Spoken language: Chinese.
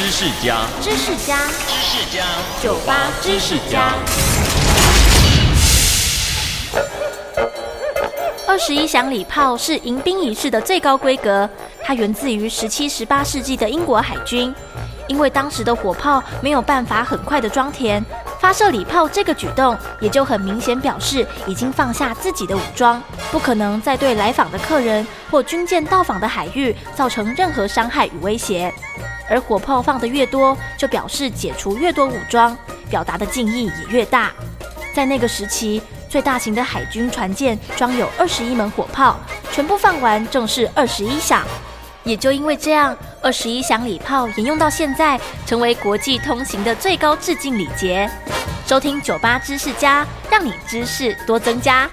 知识家，知识家，知识家，酒吧知识家。二十一响礼炮是迎宾仪式的最高规格，它源自于十七、十八世纪的英国海军。因为当时的火炮没有办法很快的装填，发射礼炮这个举动也就很明显表示已经放下自己的武装，不可能再对来访的客人或军舰到访的海域造成任何伤害与威胁。而火炮放得越多，就表示解除越多武装，表达的敬意也越大。在那个时期，最大型的海军船舰装有二十一门火炮，全部放完正是二十一响。也就因为这样，二十一响礼炮沿用到现在，成为国际通行的最高致敬礼节。收听酒吧知识家，让你知识多增加。